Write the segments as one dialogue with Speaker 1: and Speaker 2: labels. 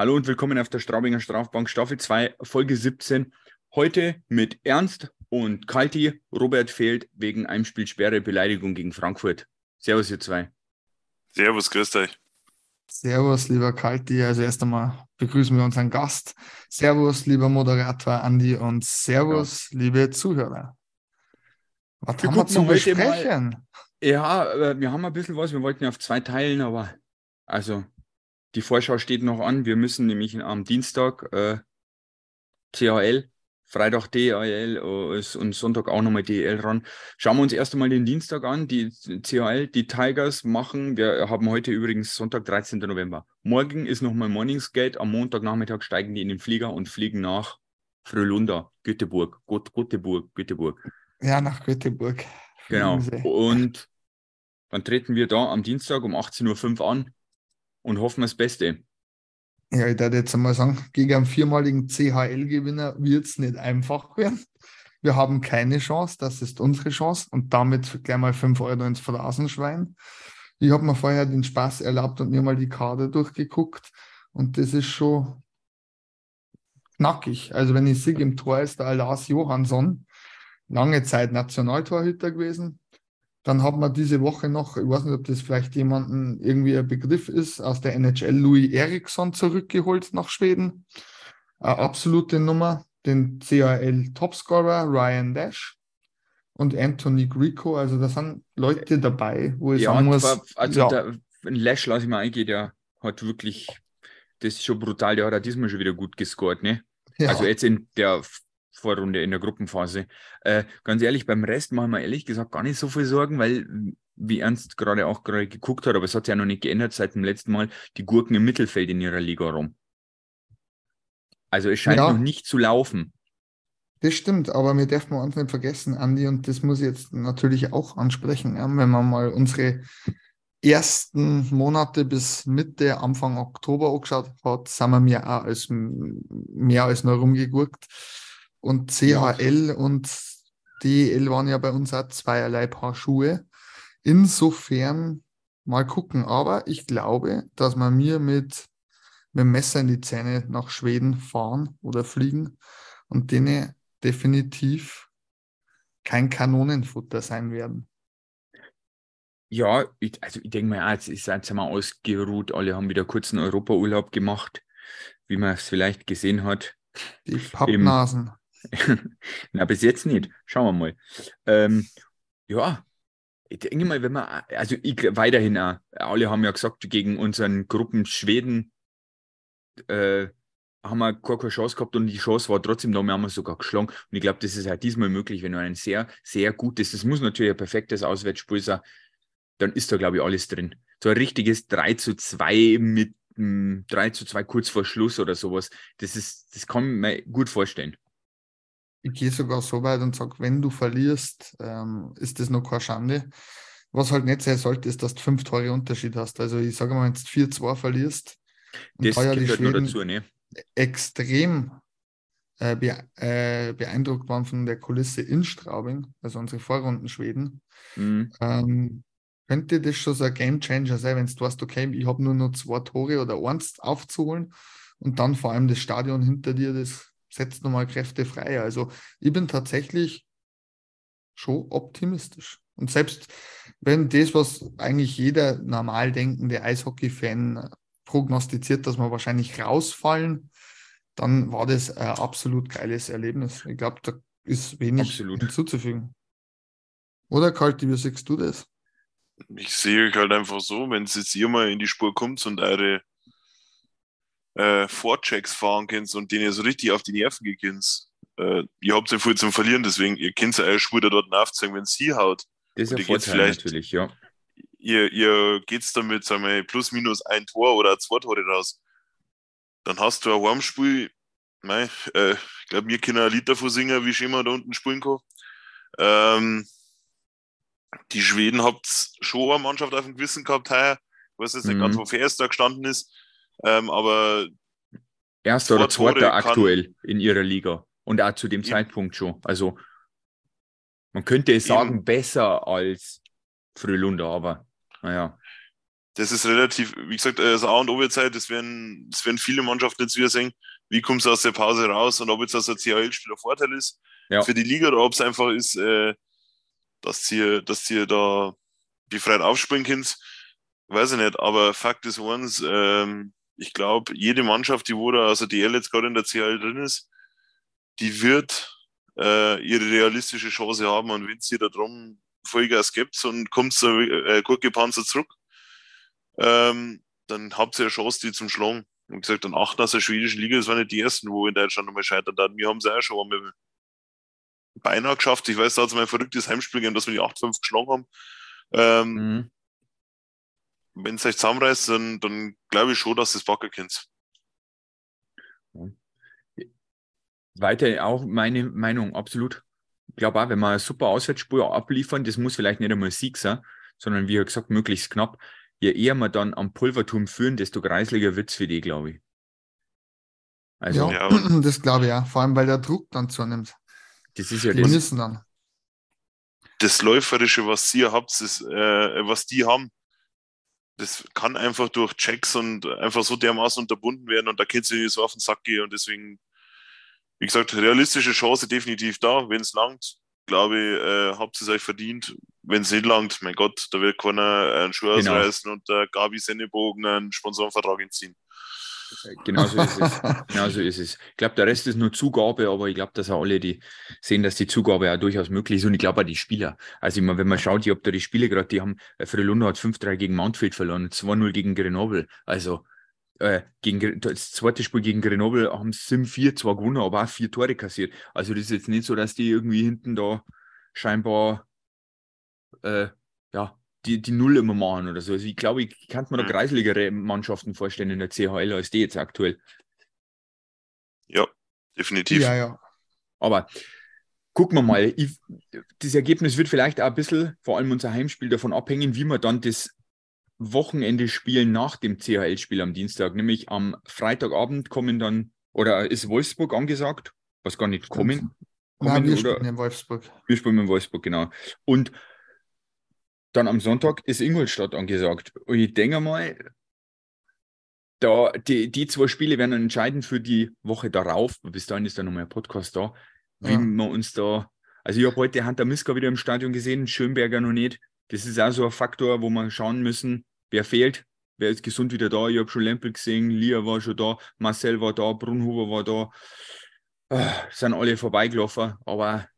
Speaker 1: Hallo und willkommen auf der Straubinger Strafbank Staffel 2, Folge 17. Heute mit Ernst und Kalti. Robert fehlt wegen einem Spiel Sperre Beleidigung gegen Frankfurt. Servus, ihr zwei.
Speaker 2: Servus, grüßt euch.
Speaker 3: Servus, lieber Kalti. Also erst einmal begrüßen wir unseren Gast. Servus, lieber Moderator Andi und Servus, ja. liebe Zuhörer.
Speaker 1: Was wir haben wir zu besprechen? Mal, ja, äh, wir haben ein bisschen was. Wir wollten ja auf zwei teilen, aber also die Vorschau steht noch an. Wir müssen nämlich am Dienstag äh, CHL, Freitag DHL äh, und Sonntag auch nochmal DL ran. Schauen wir uns erst einmal den Dienstag an. Die CHL, die Tigers machen, wir haben heute übrigens Sonntag, 13. November. Morgen ist nochmal Morningsgate. Am Montagnachmittag steigen die in den Flieger und fliegen nach Frölunda, Göteborg, Göt Göteborg, Göteborg.
Speaker 3: Ja, nach Göteborg.
Speaker 1: Genau. Und dann treten wir da am Dienstag um 18.05 Uhr an und hoffen das Beste.
Speaker 3: Ja, ich würde jetzt einmal sagen, gegen einen viermaligen CHL-Gewinner wird es nicht einfach werden. Wir haben keine Chance, das ist unsere Chance und damit gleich mal 5 Euro ins Phrasenschwein. Ich habe mir vorher den Spaß erlaubt und mir mal die Karte durchgeguckt und das ist schon knackig. Also wenn ich sehe, im Tor ist der Lars Johansson, lange Zeit Nationaltorhüter gewesen, dann hat man diese Woche noch, ich weiß nicht, ob das vielleicht jemanden irgendwie ein Begriff ist, aus der NHL Louis Eriksson zurückgeholt nach Schweden. Eine absolute Nummer. Den CAL Topscorer Ryan Dash und Anthony Grico. Also da sind Leute dabei, wo ich
Speaker 1: ja,
Speaker 3: sagen muss.
Speaker 1: Also ja. der Lash lasse ich mal eingehen, der hat wirklich, das ist schon brutal, der hat auch diesmal schon wieder gut gescored, ne? Ja. Also jetzt in der Vorrunde in der Gruppenphase. Äh, ganz ehrlich, beim Rest machen wir ehrlich gesagt gar nicht so viel Sorgen, weil, wie Ernst gerade auch gerade geguckt hat, aber es hat sich ja noch nicht geändert seit dem letzten Mal, die Gurken im Mittelfeld in ihrer Liga rum. Also es scheint ja, noch nicht zu laufen.
Speaker 3: Das stimmt, aber wir dürfen uns nicht vergessen, Andi, und das muss ich jetzt natürlich auch ansprechen, ja, wenn man mal unsere ersten Monate bis Mitte, Anfang Oktober angeschaut hat, sind wir mehr als, mehr als nur rumgegurkt. Und CHL und DEL waren ja bei uns auch zweierlei Paar Schuhe. Insofern mal gucken. Aber ich glaube, dass wir mir mit, mit dem Messer in die Zähne nach Schweden fahren oder fliegen und denen definitiv kein Kanonenfutter sein werden.
Speaker 1: Ja, ich, also ich denke mal, jetzt ist jetzt mal ausgeruht. Alle haben wieder kurzen Europaurlaub gemacht, wie man es vielleicht gesehen hat.
Speaker 3: Die Pappnasen.
Speaker 1: Na, bis jetzt nicht. Schauen wir mal. Ähm, ja, ich denke mal, wenn man, also ich, weiterhin auch, alle haben ja gesagt, gegen unseren Gruppen Schweden äh, haben wir gar keine Chance gehabt und die Chance war trotzdem da, wir haben wir sogar geschlagen. Und ich glaube, das ist halt diesmal möglich, wenn du ein sehr, sehr gutes, das muss natürlich ein perfektes Auswärtsspiel sein, dann ist da, glaube ich, alles drin. So ein richtiges 3 zu 2 mit 3 hm, zu 2 kurz vor Schluss oder sowas, das ist, das kann man gut vorstellen
Speaker 3: ich gehe sogar so weit und sage, wenn du verlierst, ähm, ist das noch keine Schande. Was halt nicht sein sollte, ist, dass du fünf Tore Unterschied hast. Also ich sage mal, wenn du 4-2 verlierst,
Speaker 1: das da ja die Schweden dazu, ne?
Speaker 3: extrem äh, be äh, beeindruckt waren von der Kulisse in Straubing, also unsere Vorrunden Schweden, mhm. ähm, könnte das schon so ein Game Changer sein, wenn du weißt, okay, ich habe nur noch zwei Tore oder eins aufzuholen und dann vor allem das Stadion hinter dir, das setzt nochmal Kräfte frei. Also ich bin tatsächlich schon optimistisch. Und selbst wenn das, was eigentlich jeder normal denkende Eishockey-Fan prognostiziert, dass wir wahrscheinlich rausfallen, dann war das ein absolut geiles Erlebnis. Ich glaube, da ist wenig absolut. hinzuzufügen. Oder Kalti, wie siehst du das?
Speaker 2: Ich sehe euch halt einfach so, wenn es jetzt ihr mal in die Spur kommt und eure äh, Vorchecks fahren könnt und den ihr so richtig auf die Nerven gehen äh, ihr habt ja viel zum Verlieren, deswegen ihr könnt ja eure Spur dort aufzeigen, wenn es sie haut.
Speaker 1: Das ist ja Vorteil natürlich, ja.
Speaker 2: Ihr, ihr geht's damit, sagen wir, plus minus ein Tor oder zwei Tore raus. Dann hast du ein Warmspiel, äh, ich glaube, mir können ein Lied davon singen, wie ich immer da unten spielen kann. Ähm, die Schweden habt schon eine Mannschaft auf dem Gewissen gehabt, heuer. Ich weiß jetzt nicht mhm. ganz, es da gestanden ist. Ähm, aber
Speaker 1: erster oder zweiter aktuell in ihrer Liga und auch zu dem Zeitpunkt schon. Also man könnte sagen, eben. besser als Frölunda, aber naja.
Speaker 2: das ist relativ, wie gesagt, also A und O-Zeit, das werden, das werden viele Mannschaften jetzt wieder sehen, wie kommst du aus der Pause raus und ob jetzt das ein CHL-Spieler Vorteil ist ja. für die Liga oder ob es einfach ist, äh, dass ihr, dass ihr da befreit aufspringen könnt, weiß ich nicht, aber Fakt ist eins, ähm, ich glaube, jede Mannschaft, die wo also die jetzt gerade in der CHL drin ist, die wird äh, ihre realistische Chance haben und wenn sie da drum Vollgas gibt und kommt so äh, gut gepanzert zurück, ähm, dann habt ihr eine Chance, die zum Schlagen. Und gesagt, dann achten aus der schwedischen Liga, das waren nicht die ersten, wo in Deutschland nochmal scheitern hatten. Wir haben es auch schon einmal beinahe geschafft. Ich weiß, da hat es mal ein verrücktes Heimspiel gegeben, dass wir die 8-5 geschlagen haben. Ähm, mhm. Wenn es euch zusammenreißt, dann, dann glaube ich schon, dass es backen könnt.
Speaker 1: Weiter auch meine Meinung, absolut. Ich glaube auch, wenn man eine super Auswärtsspur abliefern, das muss vielleicht nicht einmal Sieg sein, sondern wie gesagt, möglichst knapp. Je eher wir dann am Pulverturm führen, desto kreislicher wird es für die, glaube ich.
Speaker 3: Also, ja, das glaube ich ja. Vor allem, weil der Druck dann zunimmt.
Speaker 1: Das ist ja
Speaker 3: die das. müssen dann.
Speaker 2: Das Läuferische, was sie habt, ist, äh, was die haben, das kann einfach durch Checks und einfach so dermaßen unterbunden werden und da kann sie so auf den Sack gehen und deswegen, wie gesagt, realistische Chance definitiv da. Wenn es langt, glaube ich, äh, habt ihr es euch verdient. Wenn es nicht langt, mein Gott, da wird keiner einen Schuh genau. ausreißen und der Gabi Sennebogen einen Sponsorenvertrag entziehen.
Speaker 1: Genau so ist es. genau so ist es. Ich glaube, der Rest ist nur Zugabe, aber ich glaube, dass auch alle die sehen, dass die Zugabe auch durchaus möglich ist. Und ich glaube auch die Spieler. Also, ich meine, wenn man schaut, ich habe da die Spiele gerade, die haben, äh, Frelunda hat 5-3 gegen Mountfield verloren, 2-0 gegen Grenoble. Also, äh, gegen, das zweite Spiel gegen Grenoble haben sie 7-4 zwar gewonnen, aber auch vier Tore kassiert. Also, das ist jetzt nicht so, dass die irgendwie hinten da scheinbar äh, ja, die, die Null immer machen oder so. Also ich glaube, ich kann mir da mhm. kreisligere Mannschaften vorstellen in der CHL als die jetzt aktuell.
Speaker 2: Ja, definitiv.
Speaker 3: Ja, ja.
Speaker 1: Aber gucken wir mal. Ich, das Ergebnis wird vielleicht auch ein bisschen, vor allem unser Heimspiel, davon abhängen, wie wir dann das Wochenende spielen nach dem CHL-Spiel am Dienstag. Nämlich am Freitagabend kommen dann, oder ist Wolfsburg angesagt? Was gar nicht kommen.
Speaker 3: kommen Nein, wir oder? spielen in Wolfsburg.
Speaker 1: Wir spielen in Wolfsburg, genau. Und dann am Sonntag ist Ingolstadt angesagt. Und ich denke mal, da, die, die zwei Spiele werden entscheidend für die Woche darauf. Bis dahin ist dann nochmal ein Podcast da, wie ja. wir uns da. Also ich habe heute Hunter Miska wieder im Stadion gesehen, Schönberger noch nicht. Das ist auch so ein Faktor, wo wir schauen müssen, wer fehlt, wer ist gesund wieder da. Ich habe schon Lempel gesehen, Lia war schon da, Marcel war da, Brunhuber war da. Ah, sind alle vorbeigelaufen, aber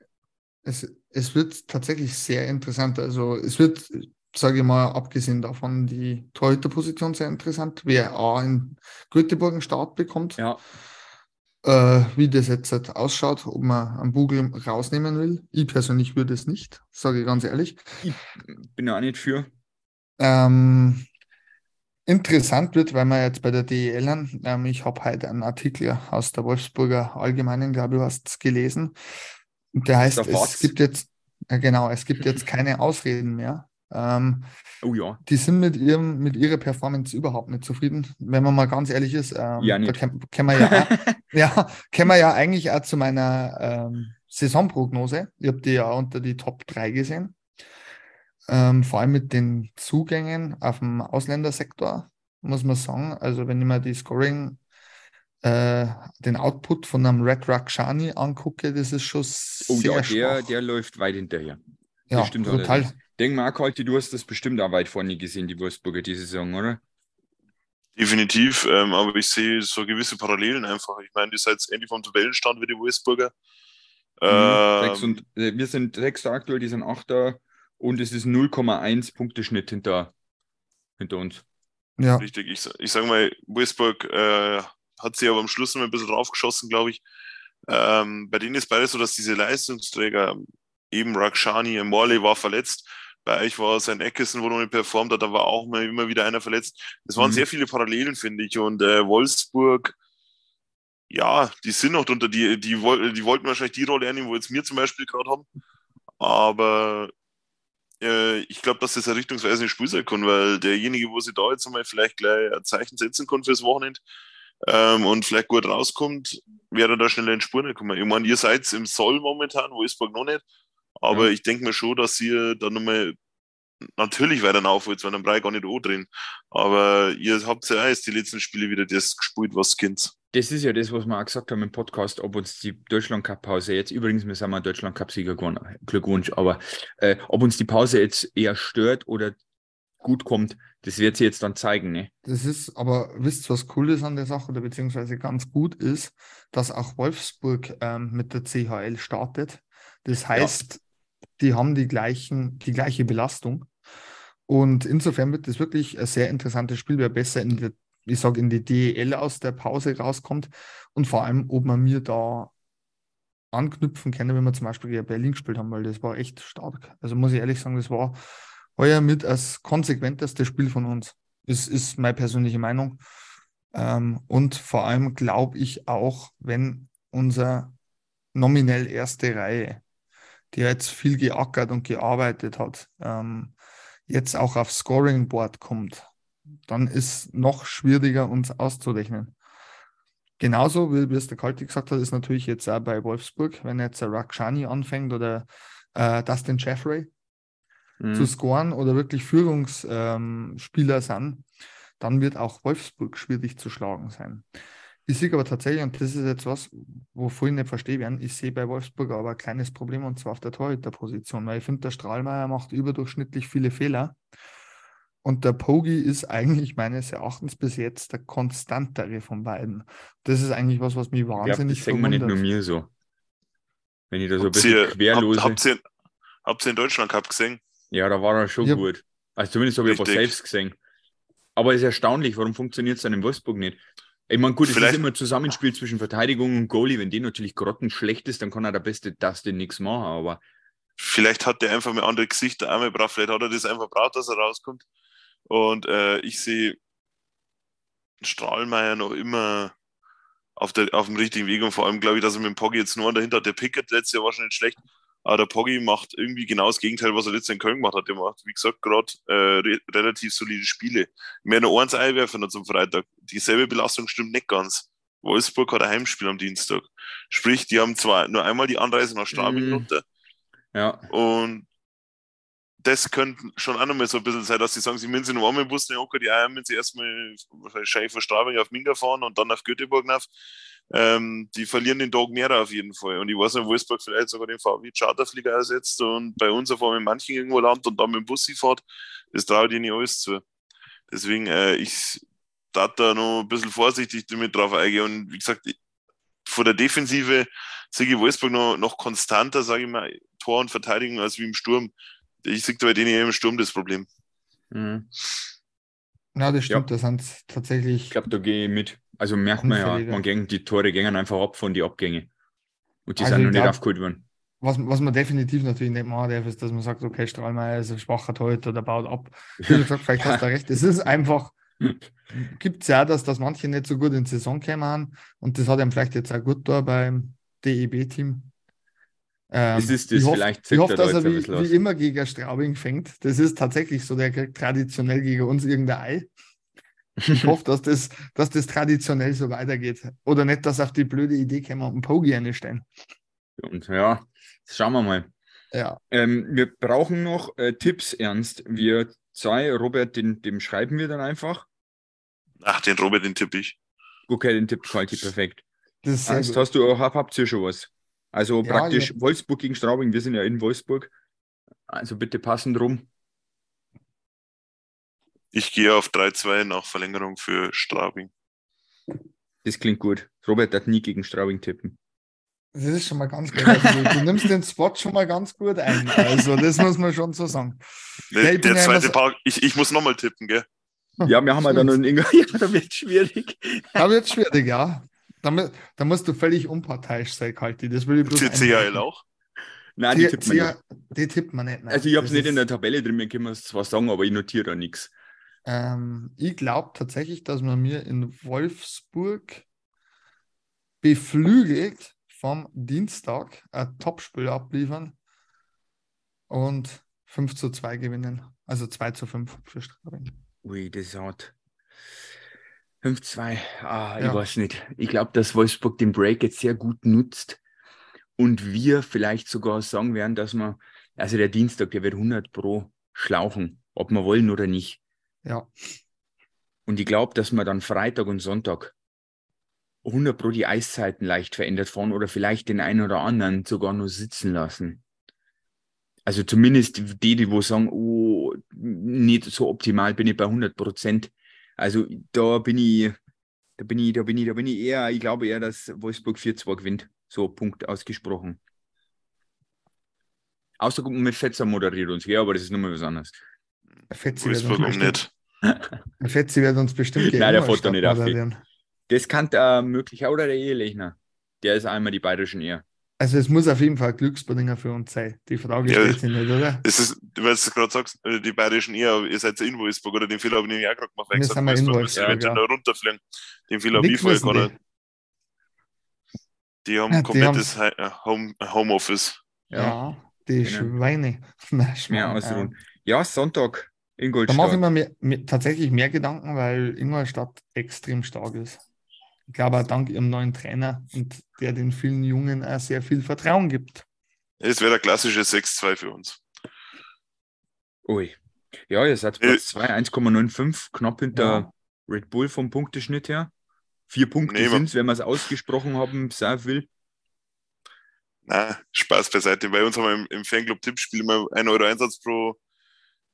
Speaker 3: es, es wird tatsächlich sehr interessant. Also es wird, sage ich mal, abgesehen davon die Torhüterposition sehr interessant, wer A in Göteborg einen Start bekommt.
Speaker 1: Ja.
Speaker 3: Äh, wie das jetzt halt ausschaut, ob man einen Bugel rausnehmen will. Ich persönlich würde es nicht, sage ich ganz ehrlich.
Speaker 1: Ich bin ja auch nicht für.
Speaker 3: Ähm, interessant wird, weil wir jetzt bei der DEL, ähm, ich habe heute einen Artikel aus der Wolfsburger Allgemeinen, glaube ich, hast gelesen. Der heißt, es gibt jetzt, ja genau, es gibt jetzt keine Ausreden mehr. Ähm,
Speaker 1: oh ja.
Speaker 3: Die sind mit, ihrem, mit ihrer Performance überhaupt nicht zufrieden. Wenn man mal ganz ehrlich ist, ähm,
Speaker 1: ja,
Speaker 3: da können wir ja, ja, können wir ja eigentlich auch zu meiner ähm, Saisonprognose. Ich habe die ja unter die Top 3 gesehen. Ähm, vor allem mit den Zugängen auf dem Ausländersektor, muss man sagen. Also, wenn ich mir die Scoring äh, den Output von einem Red Rakshani angucke, das ist schon oh, sehr
Speaker 1: ja, der, der läuft weit hinterher.
Speaker 3: Ja, das stimmt total.
Speaker 1: Denk mal, Kalti, du hast das bestimmt auch weit vorne gesehen, die Wolfsburger diese Saison, oder?
Speaker 2: Definitiv, ähm, aber ich sehe so gewisse Parallelen einfach. Ich meine, die seid endlich vom Tabellenstand wie die Wolfsburger.
Speaker 1: Mhm, ähm, und, äh, wir sind Sechster aktuell, die sind Achter und es ist 0,1 Punkteschnitt hinter, hinter uns.
Speaker 2: Ja. Richtig, ich, ich sage mal, Wolfsburg äh, hat sie aber am Schluss noch ein bisschen draufgeschossen, glaube ich. Ähm, bei denen ist beides so, dass diese Leistungsträger, eben Rakshani, Morley war verletzt. Bei euch war sein Eckesen, wo noch nicht performt hat, da war auch mal immer wieder einer verletzt. Es waren mhm. sehr viele Parallelen, finde ich. Und äh, Wolfsburg, ja, die sind noch drunter. Die, die, die wollten wahrscheinlich die Rolle einnehmen, wo jetzt wir zum Beispiel gerade haben. Aber äh, ich glaube, dass das eine richtungsweise Spiel sein kann, weil derjenige, wo sie da jetzt einmal vielleicht gleich ein Zeichen setzen kann fürs Wochenende, ähm, und vielleicht gut rauskommt, wäre da schnell in Spuren gekommen. Ich meine, ihr seid im Soll momentan, Wolfsburg noch nicht, aber ja. ich denke mir schon, dass ihr da nochmal natürlich weiter aufholst, weil dann brauche ich gar nicht drehen. Aber ihr habt ja erst die letzten Spiele wieder das gespielt, was kennt.
Speaker 1: Das ist ja das, was wir auch gesagt haben im Podcast, ob uns die Deutschland Cup Pause jetzt, übrigens, wir sind mal Deutschland Cup Sieger geworden, Glückwunsch, aber äh, ob uns die Pause jetzt eher stört oder gut kommt, das wird sie jetzt dann zeigen. Ne?
Speaker 3: Das ist, aber wisst ihr, was cool ist an der Sache oder beziehungsweise ganz gut ist, dass auch Wolfsburg ähm, mit der CHL startet. Das heißt, ja. die haben die, gleichen, die gleiche Belastung. Und insofern wird das wirklich ein sehr interessantes Spiel, wer besser in der ich sage, in die DEL aus der Pause rauskommt und vor allem, ob man mir da anknüpfen kann, wenn wir zum Beispiel gegen Berlin gespielt haben, weil das war echt stark. Also muss ich ehrlich sagen, das war heuer mit das konsequenteste Spiel von uns. Das ist meine persönliche Meinung. Ähm, und vor allem glaube ich auch, wenn unser nominell erste Reihe, die jetzt viel geackert und gearbeitet hat, ähm, jetzt auch aufs Scoring Board kommt, dann ist noch schwieriger, uns auszurechnen. Genauso, wie, wie es der Kalti gesagt hat, ist natürlich jetzt auch bei Wolfsburg, wenn jetzt Rakshani anfängt oder äh, Dustin Jeffrey mhm. zu scoren oder wirklich Führungsspieler ähm, sind, dann wird auch Wolfsburg schwierig zu schlagen sein. Ich sehe aber tatsächlich, und das ist jetzt was, wovon ich nicht verstehe werden, ich sehe bei Wolfsburg aber ein kleines Problem und zwar auf der Torhüterposition, weil ich finde, der Strahlmeier macht überdurchschnittlich viele Fehler und der Pogi ist eigentlich meines Erachtens bis jetzt der konstantere von beiden. Das ist eigentlich was, was mich wahnsinnig
Speaker 1: ja, das verwundert. Das nicht nur mir so. Wenn ich da so ein bisschen ihr, querlose...
Speaker 2: Habt, habt, ihr, habt ihr in Deutschland Cup gesehen?
Speaker 1: Ja, da war er schon ja. gut. Also zumindest habe ich aber selbst gesehen. Aber es ist erstaunlich, warum funktioniert es dann in Wolfsburg nicht? Ich meine, gut, es ist immer ein Zusammenspiel zwischen Verteidigung und Goalie. Wenn die natürlich grottenschlecht ist, dann kann er der beste Dustin nichts machen, aber...
Speaker 2: Vielleicht hat der einfach mal andere Gesichter einmal braucht. Vielleicht hat er das einfach braucht, dass er rauskommt. Und äh, ich sehe Strahlmeier noch immer auf, der, auf dem richtigen Weg und vor allem glaube ich, dass er mit dem Poggi jetzt nur dahinter hat. Der Pickett letztes Jahr war schon nicht schlecht, aber der Poggi macht irgendwie genau das Gegenteil, was er letztes Jahr in Köln gemacht hat. Der macht, wie gesagt, gerade äh, re relativ solide Spiele. Mehr nur eins einwerfen zum Freitag. Dieselbe Belastung stimmt nicht ganz. Wolfsburg hat ein Heimspiel am Dienstag. Sprich, die haben zwar nur einmal die Anreise nach Straubing mm. runter.
Speaker 1: Ja.
Speaker 2: Und das könnte schon auch nochmal so ein bisschen sein, dass sie sagen, sie müssen in warmen Bus nicht die Eier müssen sie erstmal wahrscheinlich von Straubing auf Minga fahren und dann auf Göteborg nach. Ähm, die verlieren den Tag mehr auf jeden Fall. Und ich weiß nicht, Wolfsburg vielleicht sogar den VW Charterflieger ersetzt und bei uns auf einmal in manchen irgendwo landet und dann mit dem Bus fährt. Das traue ich nicht alles zu. Deswegen, äh, ich darf da noch ein bisschen vorsichtig damit drauf eingehen. Und wie gesagt, von der Defensive sehe ich Wolfsburg noch, noch konstanter, sage ich mal, Tor und Verteidigung als wie im Sturm ich sehe bei denen eher im Sturm das Problem.
Speaker 3: Mhm. Ja, das stimmt, ja. das sind tatsächlich.
Speaker 1: Ich glaube, da gehe ich mit. Also merkt man ja, man gegen die Tore gehen einfach ab von den Abgängen. Und die also sind noch glaub, nicht aufgeholt worden.
Speaker 3: Was, was man definitiv natürlich nicht machen darf, ist, dass man sagt, okay, Strahlmeier ist ein schwacher Torhüter, der baut ab. Wie gesagt, vielleicht hast du recht. Es ist einfach, gibt es ja, dass, dass manche nicht so gut in die Saison kämen und das hat ihm vielleicht jetzt auch gut da beim DEB-Team.
Speaker 1: Ähm, ist das ich
Speaker 3: hoffe, ich hoffe, dass er wie, wie, immer gegen Straubing fängt. Das ist tatsächlich so, der kriegt traditionell gegen uns irgendein Ei. Ich hoffe, dass das, dass das traditionell so weitergeht. Oder nicht, dass auf die blöde Idee käme und einen Pogi einstellen.
Speaker 1: Und ja, schauen wir mal.
Speaker 3: Ja.
Speaker 1: Ähm, wir brauchen noch äh, Tipps, Ernst. Wir zwei, Robert, den, dem schreiben wir dann einfach.
Speaker 2: Ach, den Robert, den tippe ich.
Speaker 1: Okay, den tippt Quality perfekt. Das Ernst, hast du, habt ihr schon was? Also ja, praktisch ja. Wolfsburg gegen Straubing. Wir sind ja in Wolfsburg. Also bitte passend rum.
Speaker 2: Ich gehe auf 3-2 nach Verlängerung für Straubing.
Speaker 1: Das klingt gut. Robert hat nie gegen Straubing tippen.
Speaker 3: Das ist schon mal ganz gut. Also, du nimmst den Spot schon mal ganz gut ein. Also, das muss man schon so sagen.
Speaker 2: Der, der zweite so Park, ich, ich muss nochmal tippen, gell?
Speaker 1: Ja, wir haben halt dann noch einen Ingo. Ja, da wird es schwierig.
Speaker 3: Da wird es schwierig, ja. Da, da, musst du völlig unparteiisch sein, Kalti. Das will ich bloß
Speaker 2: CCL auch?
Speaker 1: Nein, die, die tippt man nicht.
Speaker 3: Die tippt man nicht.
Speaker 1: Nein. Also ich habe es nicht in der Tabelle drin, mir kann man es zwar sagen, aber ich notiere da nichts.
Speaker 3: Ähm, ich glaube tatsächlich, dass man mir in Wolfsburg beflügelt vom Dienstag ein Topspiel abliefern und 5 zu 2 gewinnen. Also 2 zu 5 für Straubing.
Speaker 1: Ui, das ist hart. 5-2. Ah, ja. ich weiß nicht. Ich glaube, dass Wolfsburg den Break jetzt sehr gut nutzt und wir vielleicht sogar sagen werden, dass man, also der Dienstag, der wird 100 Pro schlauchen, ob wir wollen oder nicht.
Speaker 3: Ja.
Speaker 1: Und ich glaube, dass wir dann Freitag und Sonntag 100 Pro die Eiszeiten leicht verändert fahren oder vielleicht den einen oder anderen sogar nur sitzen lassen. Also zumindest die, die wo sagen, oh, nicht so optimal bin ich bei 100 Prozent. Also da bin ich, da bin ich, da bin ich, da bin ich eher, ich glaube eher, dass Wolfsburg 4-2 gewinnt. So Punkt ausgesprochen. Außer mit Fetzer moderiert uns, ja, aber das ist nochmal was anderes.
Speaker 3: Fetzi Wolfsburg um nicht. Fetzi wird uns bestimmt
Speaker 1: Nein, der fährt doch nicht auf. Das kann äh, möglich, oder der Ehelechner. Der ist einmal die bayerischen eher.
Speaker 3: Also es muss auf jeden Fall Glücksbringer für uns sein. Die Frage ja, stellt sich nicht, oder?
Speaker 2: Es ist, weil du gerade sagst, äh, die bayerischen eher, ihr seid ja in Wolfsburg, oder den Fehler habe ich nämlich auch gerade gemacht.
Speaker 3: Wir sind wir in Wolfsburg,
Speaker 2: wenn ja. runterfliegen. Den Fehler habe ich vorher gerade. Die haben ja, komplettes haben... Äh, Home, Homeoffice.
Speaker 3: Ja, ja die genau. Schweine. Nein,
Speaker 1: mehr ausruhen. Ja, Sonntag Ingolstadt.
Speaker 3: Da mache ich mir mehr, mehr, tatsächlich mehr Gedanken, weil Ingolstadt extrem stark ist ich glaube auch dank ihrem neuen Trainer und der den vielen Jungen auch sehr viel Vertrauen gibt.
Speaker 2: Es wäre der klassische 6-2 für uns.
Speaker 1: Ui. Ja, ihr seid Platz 2, 1,95, knapp hinter ja. Red Bull vom Punkteschnitt her. Vier Punkte nee, sind es, wenn wir es ausgesprochen haben, sehr will.
Speaker 2: Na, Spaß beiseite. Bei uns haben wir im, im Fanclub-Tippspiel immer 1 Euro Einsatz pro,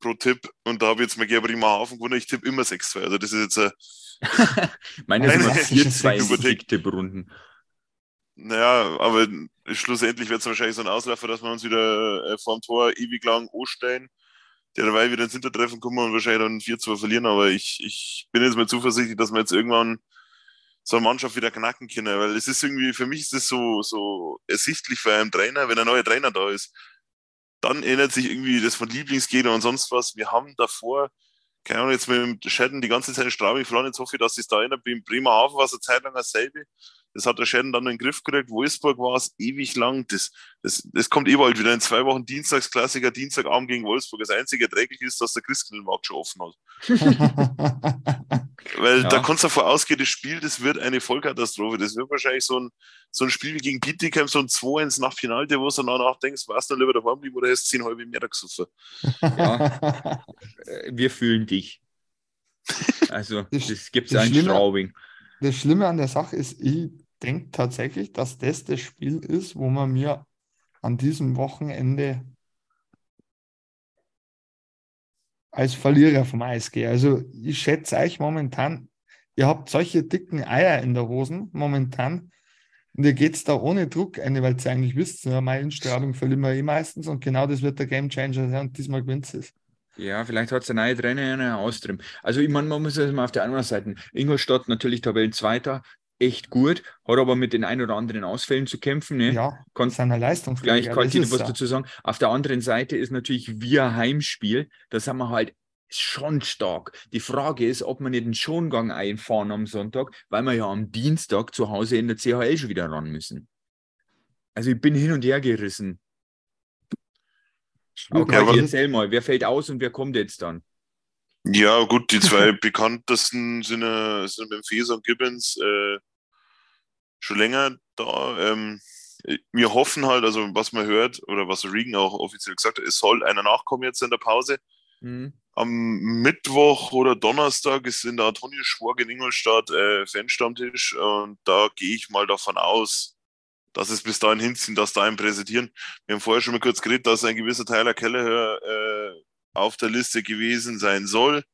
Speaker 2: pro Tipp und da habe ich jetzt mal Gerber Hafen gewonnen. Ich tippe immer 6-2. Also das ist jetzt ein
Speaker 1: meine sind vier, zwei Tipprunden.
Speaker 2: Naja, aber schlussendlich wird es wahrscheinlich so ein Auslaufer, dass wir uns wieder äh, vorm Tor ewig lang anstellen, der dabei wieder ins Hintertreffen kommen und wahrscheinlich dann 4-2 verlieren. Aber ich, ich bin jetzt mal zuversichtlich, dass wir jetzt irgendwann so eine Mannschaft wieder knacken können, weil es ist irgendwie, für mich ist es so, so ersichtlich für einen Trainer, wenn ein neuer Trainer da ist, dann ändert sich irgendwie das von Lieblingsgegner und sonst was. Wir haben davor keine Ahnung, jetzt mit dem Schäden die ganze Zeit in Straubing verloren. Jetzt hoffe ich, dass es da in Bremerhaven war es eine Zeit lang dasselbe. Das hat der Schäden dann in den Griff gekriegt. Wolfsburg war es ewig lang. Das, das, das kommt eh bald wieder in zwei Wochen Dienstagsklassiker, Dienstagabend gegen Wolfsburg. Das einzige erträglich ist, dass der Christkindlmarkt schon offen hat. Weil ja. da kannst du davon ausgehen, das Spiel, das wird eine Vollkatastrophe. Das wird wahrscheinlich so ein, so ein Spiel wie gegen Bietigheim, so ein 2-1 nach Finale, wo du danach denkst, warst du lieber daheim bleiben oder hast du 10 halbe mehr gesoffen?
Speaker 1: Ja, äh, wir fühlen dich. Also, das, das gibt es ein Straubing.
Speaker 3: Das Schlimme an der Sache ist, ich denke tatsächlich, dass das das Spiel ist, wo man mir an diesem Wochenende als Verlierer vom Eis gehe. Also ich schätze euch momentan, ihr habt solche dicken Eier in der Hosen momentan und ihr geht da ohne Druck eine, weil ihr eigentlich wisst, ja, meine Instrahlung verlieren wir eh meistens und genau das wird der Game Changer sein und diesmal gewinnt es.
Speaker 1: Ja, vielleicht hat es eine neue Trainer eine Austrim. Also ich meine, man muss es mal auf der anderen Seite. Ingolstadt natürlich Tabellenzweiter, echt gut, hat aber mit den ein oder anderen Ausfällen zu kämpfen. Ne?
Speaker 3: Ja, kann seiner Leistung.
Speaker 1: Gleich kann ich was dazu sagen. Auf der anderen Seite ist natürlich wir Heimspiel. Da sind wir halt schon stark. Die Frage ist, ob wir nicht den Schongang einfahren am Sonntag, weil wir ja am Dienstag zu Hause in der CHL schon wieder ran müssen. Also ich bin hin und her gerissen. Okay, aber erzähl mal, wer fällt aus und wer kommt jetzt dann?
Speaker 2: Ja, gut, die zwei bekanntesten sind, äh, sind Feser und Gibbons äh, schon länger da. Ähm, wir hoffen halt, also was man hört oder was Regan auch offiziell gesagt hat, es soll einer nachkommen jetzt in der Pause. Mhm. Am Mittwoch oder Donnerstag ist in der Antonio Schworg in Ingolstadt äh, Fanstammtisch und da gehe ich mal davon aus, dass es bis dahin hinziehen, dass da einen präsentieren. Wir haben vorher schon mal kurz geredet, dass ein gewisser Tyler Kelleher äh, auf der Liste gewesen sein soll.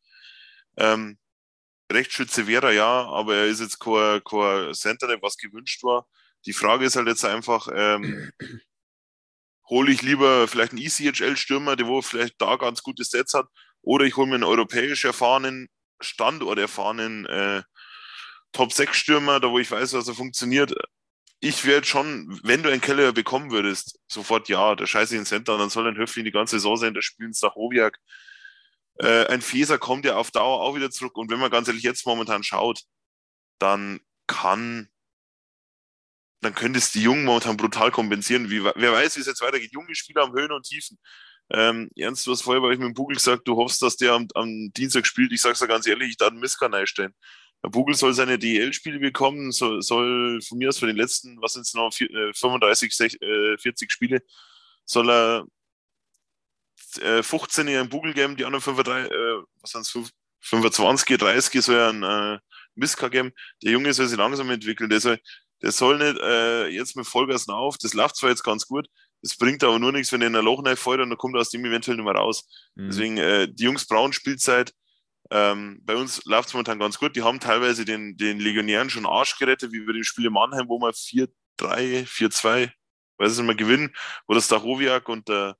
Speaker 2: Ähm, Rechtsschütze wäre er ja, aber er ist jetzt kein, kein Center, was gewünscht war. Die Frage ist halt jetzt einfach, ähm, hole ich lieber vielleicht einen ECHL-Stürmer, der wo vielleicht da ganz gute Sets hat, oder ich hole mir einen europäisch erfahrenen, Standort erfahrenen äh, Top-6-Stürmer, da wo ich weiß, was er funktioniert ich werde schon, wenn du einen Keller bekommen würdest, sofort ja, der scheiße in Center, dann soll ein Höfling die ganze Saison sein, der spielt nach Hoviak. Äh, ein Feser kommt ja auf Dauer auch wieder zurück und wenn man ganz ehrlich jetzt momentan schaut, dann kann, dann könnte es die Jungen momentan brutal kompensieren. Wie, wer weiß, wie es jetzt weitergeht. Junge Spieler haben Höhen und Tiefen. Ähm, Ernst, du hast vorher, weil ich mit dem Bugel gesagt, du hoffst, dass der am, am Dienstag spielt. Ich sag's dir ganz ehrlich, ich darf einen Misskanal stellen. Bugel soll seine DL-Spiele bekommen, soll, soll von mir aus für den letzten, was sind es noch, 35, 40 Spiele, soll er äh, 15 in Bugel geben, die anderen 35, äh, was sind's, 25, 30 soll ja ein äh, Miska geben. Der Junge soll sich langsam entwickeln. Der soll, der soll nicht äh, jetzt mit Vollgas auf. Das läuft zwar jetzt ganz gut, das bringt aber nur nichts, wenn er in ein Loch fällt und dann kommt er aus dem eventuell nicht mehr raus. Mhm. Deswegen, äh, die Jungs brauchen Spielzeit. Ähm, bei uns läuft es momentan ganz gut. Die haben teilweise den, den Legionären schon Arsch gerettet, wie wir dem Spiel in Mannheim, wo wir 4-3, 4-2, weiß ich nicht mehr, gewinnen, wo das Stachowiak und der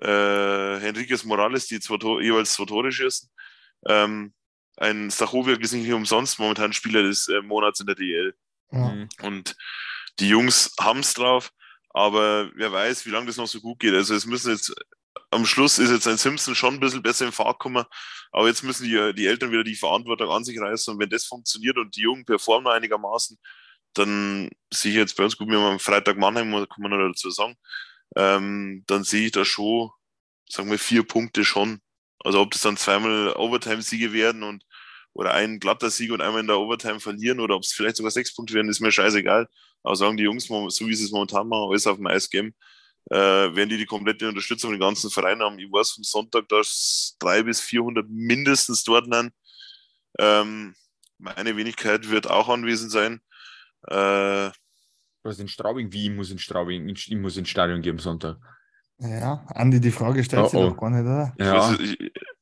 Speaker 2: äh, Henriquez Morales, die zwei, jeweils zwei Tore schießen. Ähm, ein Stachowiak ist nicht umsonst momentan Spieler des äh, Monats in der DL. Mhm. Und die Jungs haben es drauf, aber wer weiß, wie lange das noch so gut geht. Also es müssen jetzt, am Schluss ist jetzt ein Simpson schon ein bisschen besser im Fahrt gekommen, aber jetzt müssen die, die Eltern wieder die Verantwortung an sich reißen und wenn das funktioniert und die Jungen performen einigermaßen, dann sehe ich jetzt bei uns, gut, wir haben am Freitag Mannheim, kann man noch dazu sagen, ähm, dann sehe ich da schon, sagen wir, vier Punkte schon. Also ob das dann zweimal Overtime-Siege werden und oder ein glatter Sieg und einmal in der Overtime verlieren oder ob es vielleicht sogar sechs Punkte werden, ist mir scheißegal. Aber sagen die Jungs, so wie sie es momentan machen, alles auf dem Eis geben, äh, werden die die komplette Unterstützung von den ganzen Vereinen haben. Ich weiß vom Sonntag, dass drei bis 400 mindestens dort sind. Ähm, meine Wenigkeit wird auch anwesend sein. Äh,
Speaker 1: was in Straubing? Wie muss in Straubing? Ich muss ins Stadion geben Sonntag.
Speaker 3: Ja, Andi, die Frage stellt oh, sich oh. doch gar nicht, oder?
Speaker 2: Ja. Also, ich,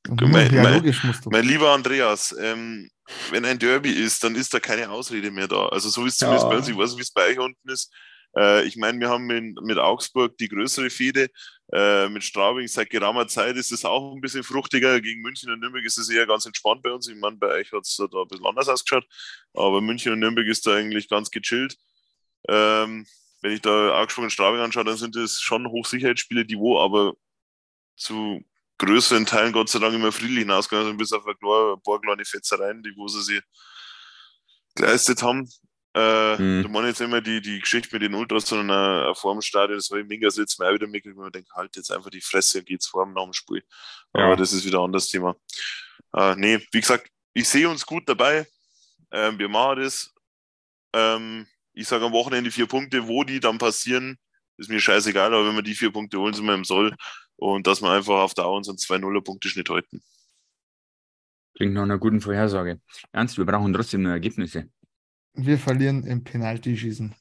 Speaker 2: mein, mein, mein, lieber Andreas, ähm, wenn ein Derby ist, dann ist da keine Ausrede mehr da. Also so wie es zumindest ja. bei uns, ich weiß nicht, wie es bei euch unten ist. Äh, ich meine, wir haben mit, mit Augsburg die größere Fehde. Äh, mit Straubing seit geraumer Zeit ist es auch ein bisschen fruchtiger. Gegen München und Nürnberg ist es eher ganz entspannt bei uns. Ich meine, bei euch hat es da ein bisschen anders ausgeschaut. Aber München und Nürnberg ist da eigentlich ganz gechillt. Ähm, wenn ich da Augsburg und Straubing anschaue, dann sind es schon Hochsicherheitsspiele, die wo aber zu größeren Teilen Gott sei Dank immer friedlich hinausgegangen sind, bis auf ein paar kleine Fetzereien, die wo sie sich geleistet haben. Äh, mhm. Da meine jetzt immer die, die Geschichte mit den Ultras, sondern äh, vor dem Stadion, das habe ich mega jetzt mal wieder mitgekriegt, wo man denkt, halt jetzt einfach die Fresse und geht's vor dem nach dem Spiel. Ja. Aber das ist wieder ein anderes Thema. Äh, nee, wie gesagt, ich sehe uns gut dabei. Ähm, wir machen das. Ähm, ich sage am Wochenende vier Punkte, wo die dann passieren, ist mir scheißegal, aber wenn wir die vier Punkte holen, sind wir im Soll und dass wir einfach auf Dauer unseren 2-0er-Punkte-Schnitt halten.
Speaker 1: Klingt nach einer guten Vorhersage. Ernst, wir brauchen trotzdem nur Ergebnisse.
Speaker 3: Wir verlieren im Penaltyschießen.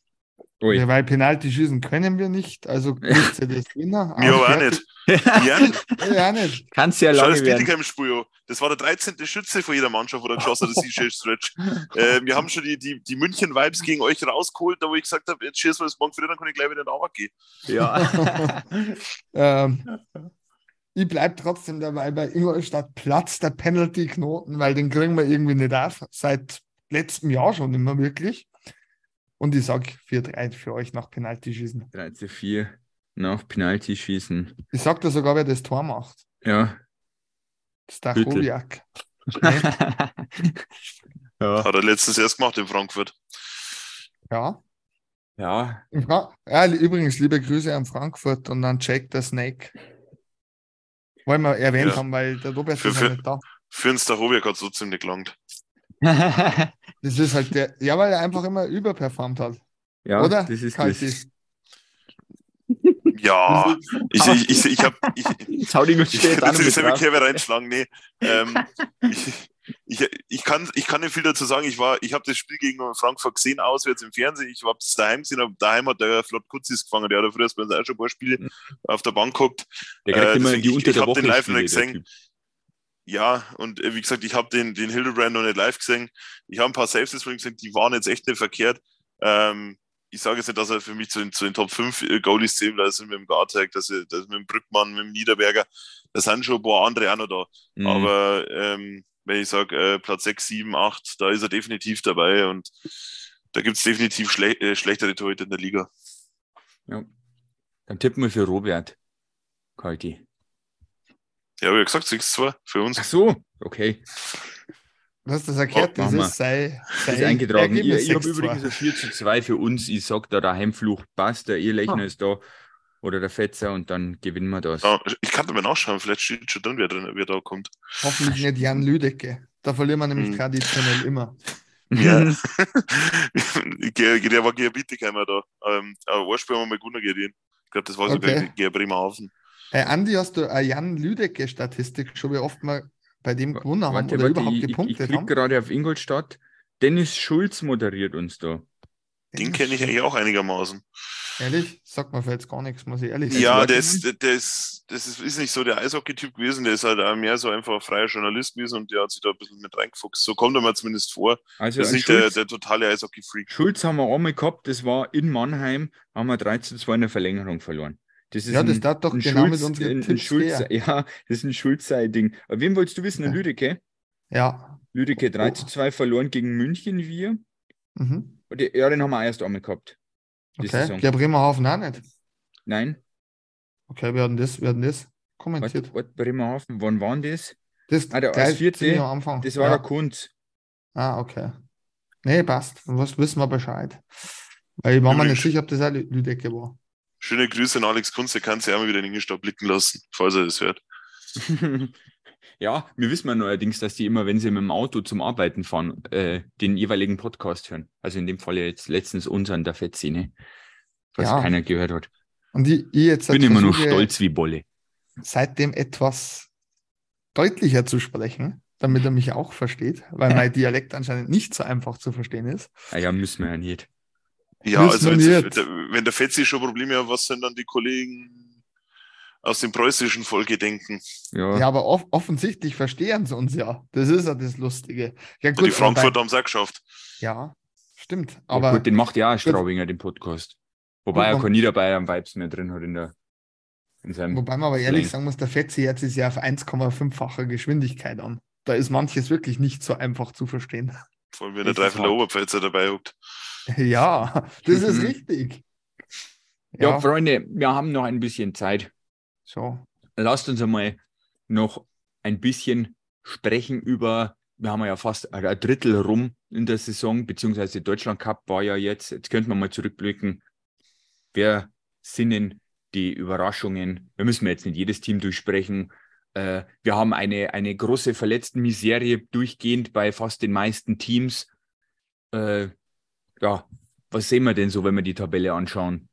Speaker 3: Ui. Ja, weil Penalty schießen können wir nicht, also ist ja das
Speaker 2: Winner. Ja, auch nicht. Ja, nicht.
Speaker 1: ja, nicht. Kannst ja lange Schau das
Speaker 2: werden. Spiel, Das war der 13. Schütze von jeder Mannschaft, wo er geschossen hat, das ist Stretch. äh, wir haben schon die, die, die München-Vibes gegen euch rausgeholt, da wo ich gesagt habe, jetzt schießen wir das morgen früh, dann kann ich gleich wieder in den Arbeit gehen.
Speaker 1: Ja.
Speaker 3: ähm, ich bleibe trotzdem dabei, bei Ingolstadt Platz der Penalty-Knoten, weil den kriegen wir irgendwie nicht auf. Seit letztem Jahr schon immer wirklich. Und ich sage 4-3 für euch nach Penalty-Schießen.
Speaker 1: 3 4 nach Penalty-Schießen.
Speaker 3: Ich sage dir sogar, wer das Tor macht.
Speaker 1: Ja.
Speaker 3: Stachowiak.
Speaker 2: ja. Hat er letztens erst gemacht in Frankfurt.
Speaker 3: Ja.
Speaker 1: Ja.
Speaker 3: ja. Übrigens, liebe Grüße an Frankfurt und an Jack the Snake. Wollen wir erwähnt ja. haben, weil der Robert
Speaker 2: für, ist ja nicht da. Für den Stachowiak hat es trotzdem nicht gelangt.
Speaker 3: Das ist halt der, ja, weil er einfach immer überperformt hat.
Speaker 1: Ja, oder? Das ist Kalti. das.
Speaker 2: Ja, ich, ich, ich, ich habe. Ich,
Speaker 1: ich, hau die gut spät an.
Speaker 2: Ich will Kerbe reinschlagen. Nee. Ähm, ich, ich, ich, kann, ich kann nicht viel dazu sagen. Ich, ich habe das Spiel gegen Frankfurt gesehen, auswärts im Fernsehen. Ich habe es daheim gesehen, aber daheim hat der Flott Kutzis gefangen. Der hat früher bei uns auch schon ein paar Spiele auf der Bank gehabt.
Speaker 1: Der kriegt äh, immer die unter ich, ich Woche den
Speaker 2: live nicht gesehen. Ja, und äh, wie gesagt, ich habe den, den Hildebrand noch nicht live gesehen. Ich habe ein paar Saves ihm gesehen, die waren jetzt echt nicht verkehrt. Ähm, ich sage jetzt nicht, dass er für mich zu den, zu den Top 5 äh, Goalies zählt, da sind mit dem Gartag, das ist, mit dem Brückmann, mit dem Niederberger, da sind schon ein paar andere auch noch da. Mhm. Aber ähm, wenn ich sage, äh, Platz 6, 7, 8, da ist er definitiv dabei und da gibt es definitiv schle äh, schlechtere Torhüter in der Liga.
Speaker 1: Ja. Dann tippen wir für Robert. Kalki.
Speaker 2: Ja, habe ich gesagt, 6-2 für uns.
Speaker 1: Ach so, okay.
Speaker 3: Du hast das erklärt, oh, dieses sei,
Speaker 1: sei ist eingetragen. Ich, ich habe übrigens ein 4 zu 2 für uns. Ich sage da, der Heimfluch passt, der Ehrlechner ah. ist da oder der Fetzer und dann gewinnen wir das.
Speaker 2: Ja, ich kann mir nachschauen, vielleicht steht schon drin, wer, drin, wer da kommt.
Speaker 3: Hoffentlich nicht Jan Lüdecke. Da verlieren wir nämlich hm. traditionell immer.
Speaker 2: Ja. der war gegen Bietigheimer da. Ähm, aber Spiel haben wir mal gut gesehen. Ich glaube, das war sogar okay. gegen Bremerhaven.
Speaker 3: Hey, Andi, hast du eine Jan Lüdecke-Statistik schon, wie oft wir bei dem gewonnen haben warte, oder
Speaker 1: warte, überhaupt gepunktet ich, ich, ich haben? gerade auf Ingolstadt. Dennis Schulz moderiert uns da.
Speaker 2: Den kenne ich eigentlich auch einigermaßen.
Speaker 3: Ehrlich? Sagt mir jetzt gar nichts, muss ich ehrlich
Speaker 2: sagen. Ja, das, das, das ist, ist nicht so der Eishockey-Typ gewesen, der ist halt auch mehr so einfach freier Journalist gewesen und der hat sich da ein bisschen mit reingefuchst. So kommt er mir zumindest vor. Also das ist nicht Schulz, der, der totale Eishockey-Freak.
Speaker 1: Schulz haben wir einmal gehabt, das war in Mannheim, haben wir 13 2 in der Verlängerung verloren.
Speaker 3: Das ja, das darf doch genau Schulz, mit unseren ein,
Speaker 1: Tipps Schulz, Ja, das ist ein Schulzei-Ding. Aber wem wolltest du wissen? Ein Lüdecke?
Speaker 3: Ja.
Speaker 1: Lüdecke 3 zu 2 verloren gegen München, wir. Mhm. Ja, den haben wir erst einmal gehabt.
Speaker 3: Okay, der Bremerhaven auch nicht?
Speaker 1: Nein.
Speaker 3: Okay, wir hatten das, wir hatten das kommentiert.
Speaker 1: Was, was Bremerhaven, wann waren das?
Speaker 3: Das,
Speaker 1: ah, der, als vierte, Anfang. das war ja. der Kunz.
Speaker 3: Ah, okay. Nee, passt. Was wissen wir Bescheid. Weil ich war mir nicht sicher, ob das auch Lüdecke war.
Speaker 2: Schöne Grüße an Alex Kunz, der kann sich einmal wieder in den Ingolstadt blicken lassen, falls er das hört.
Speaker 1: ja, wir wissen ja neuerdings, dass die immer, wenn sie mit dem Auto zum Arbeiten fahren, äh, den jeweiligen Podcast hören. Also in dem Fall jetzt letztens unseren der Fettszene, was ja. keiner gehört hat.
Speaker 3: Und ich, ich jetzt
Speaker 1: bin immer noch stolz wie Bolle.
Speaker 3: Seitdem etwas deutlicher zu sprechen, damit er mich auch versteht, weil mein Dialekt anscheinend nicht so einfach zu verstehen ist.
Speaker 1: Ah ja, müssen wir ja nicht.
Speaker 2: Ja, also wenn der Fetzi schon Probleme hat, was sind dann die Kollegen aus dem preußischen Volke denken?
Speaker 3: Ja, ja aber off offensichtlich verstehen sie uns ja. Das ist ja das Lustige. Ja,
Speaker 2: gut, die Frankfurter haben es auch geschafft.
Speaker 3: Ja, stimmt. Aber ja,
Speaker 1: gut, den macht ja auch Straubinger, den Podcast. Wobei er kein Niederbayern Vibes mehr drin hat in der in seinem
Speaker 3: Wobei man aber ehrlich sagen muss, der Fetzi jetzt ist ja auf 1,5-fache Geschwindigkeit an. Da ist manches wirklich nicht so einfach zu verstehen.
Speaker 2: Vor allem, wenn der Dreifel der Oberpfälzer dabei huckt.
Speaker 3: Ja, das ist richtig.
Speaker 1: Ja. ja, Freunde, wir haben noch ein bisschen Zeit. So. Lasst uns einmal noch ein bisschen sprechen über, wir haben ja fast ein Drittel rum in der Saison, beziehungsweise Deutschland Cup war ja jetzt, jetzt könnten wir mal zurückblicken, wer sind denn die Überraschungen? Wir müssen jetzt nicht jedes Team durchsprechen. Äh, wir haben eine, eine große Verletzten-Miserie durchgehend bei fast den meisten Teams. Äh, ja, was sehen wir denn so, wenn wir die Tabelle anschauen?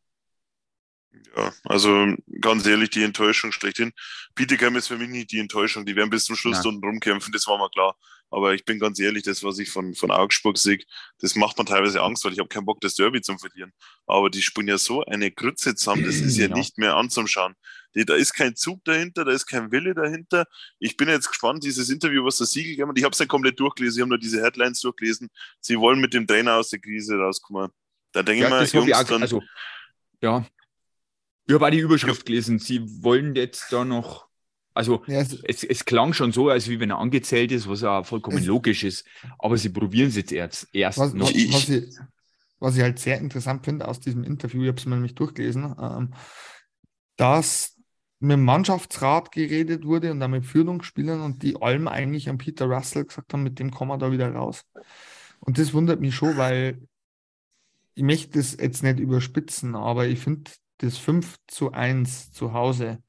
Speaker 2: Ja, also ganz ehrlich, die Enttäuschung schlechthin. Bietigheim ist für mich nicht die Enttäuschung. Die werden bis zum Schluss unten rumkämpfen, das war mir klar. Aber ich bin ganz ehrlich, das, was ich von, von Augsburg sehe, das macht mir teilweise Angst, weil ich habe keinen Bock, das Derby zu verlieren. Aber die spielen ja so eine Grütze zusammen, das ist ja, ja. nicht mehr anzuschauen. Da ist kein Zug dahinter, da ist kein Wille dahinter. Ich bin jetzt gespannt, dieses Interview, was der Siegel gegeben hat. Ich habe es nicht komplett durchgelesen, ich habe nur diese Headlines durchgelesen. Sie wollen mit dem Trainer aus der Krise rauskommen. Da denke ja, ich mal, Jungs,
Speaker 1: dann, also, ja, ich habe auch die Überschrift gelesen. Sie wollen jetzt da noch. Also, ja, es, es, es, klang schon so, als wie wenn er angezählt ist, was ja vollkommen es, logisch ist. Aber sie probieren es jetzt erst, erst
Speaker 3: was,
Speaker 1: noch.
Speaker 3: Was, was, ich, was ich halt sehr interessant finde aus diesem Interview, ich habe es mir nämlich durchgelesen, ähm, dass mit dem Mannschaftsrat geredet wurde und dann mit Führungsspielern und die allem eigentlich an Peter Russell gesagt haben, mit dem kommen wir da wieder raus. Und das wundert mich schon, weil ich möchte das jetzt nicht überspitzen, aber ich finde, das 5 zu 1 zu Hause,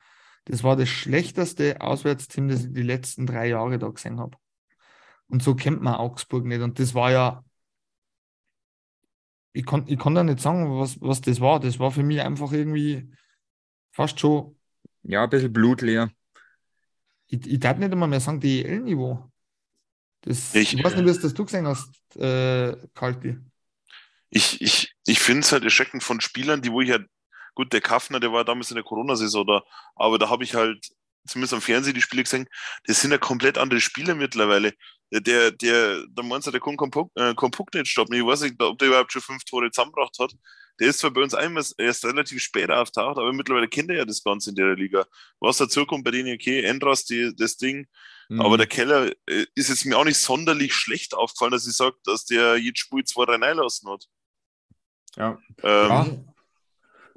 Speaker 3: das war das schlechteste Auswärtsteam, das ich die letzten drei Jahre da gesehen habe. Und so kennt man Augsburg nicht. Und das war ja, ich kann, ich kann da nicht sagen, was, was das war. Das war für mich einfach irgendwie fast schon.
Speaker 1: Ja, ein bisschen blutleer.
Speaker 3: Ich, ich darf nicht einmal mehr sagen, DEL-Niveau. ich, ich weiß nicht, wie das du gesehen hast, äh, Kalti.
Speaker 2: Ich, ich, ich finde es halt erschreckend von Spielern, die wo ich ja Gut, der Kaffner, der war damals in der Corona-Saison da, aber da habe ich halt zumindest am Fernsehen die Spiele gesehen, das sind ja komplett andere Spieler mittlerweile. Der, der, der Monster, der kann äh, Puck nicht stoppen. Ich weiß nicht, ob der überhaupt schon fünf Tore zusammengebracht hat. Der ist zwar bei uns einmal erst relativ spät auftaucht, aber mittlerweile kennt er ja das Ganze in der Liga. Was dazu kommt bei denen, okay, Endras, die, das Ding. Mhm. Aber der Keller äh, ist jetzt mir auch nicht sonderlich schlecht aufgefallen, dass ich sage, dass der jedes Spiel zwei, drei lassen hat.
Speaker 1: Ja.
Speaker 2: Ähm, ja.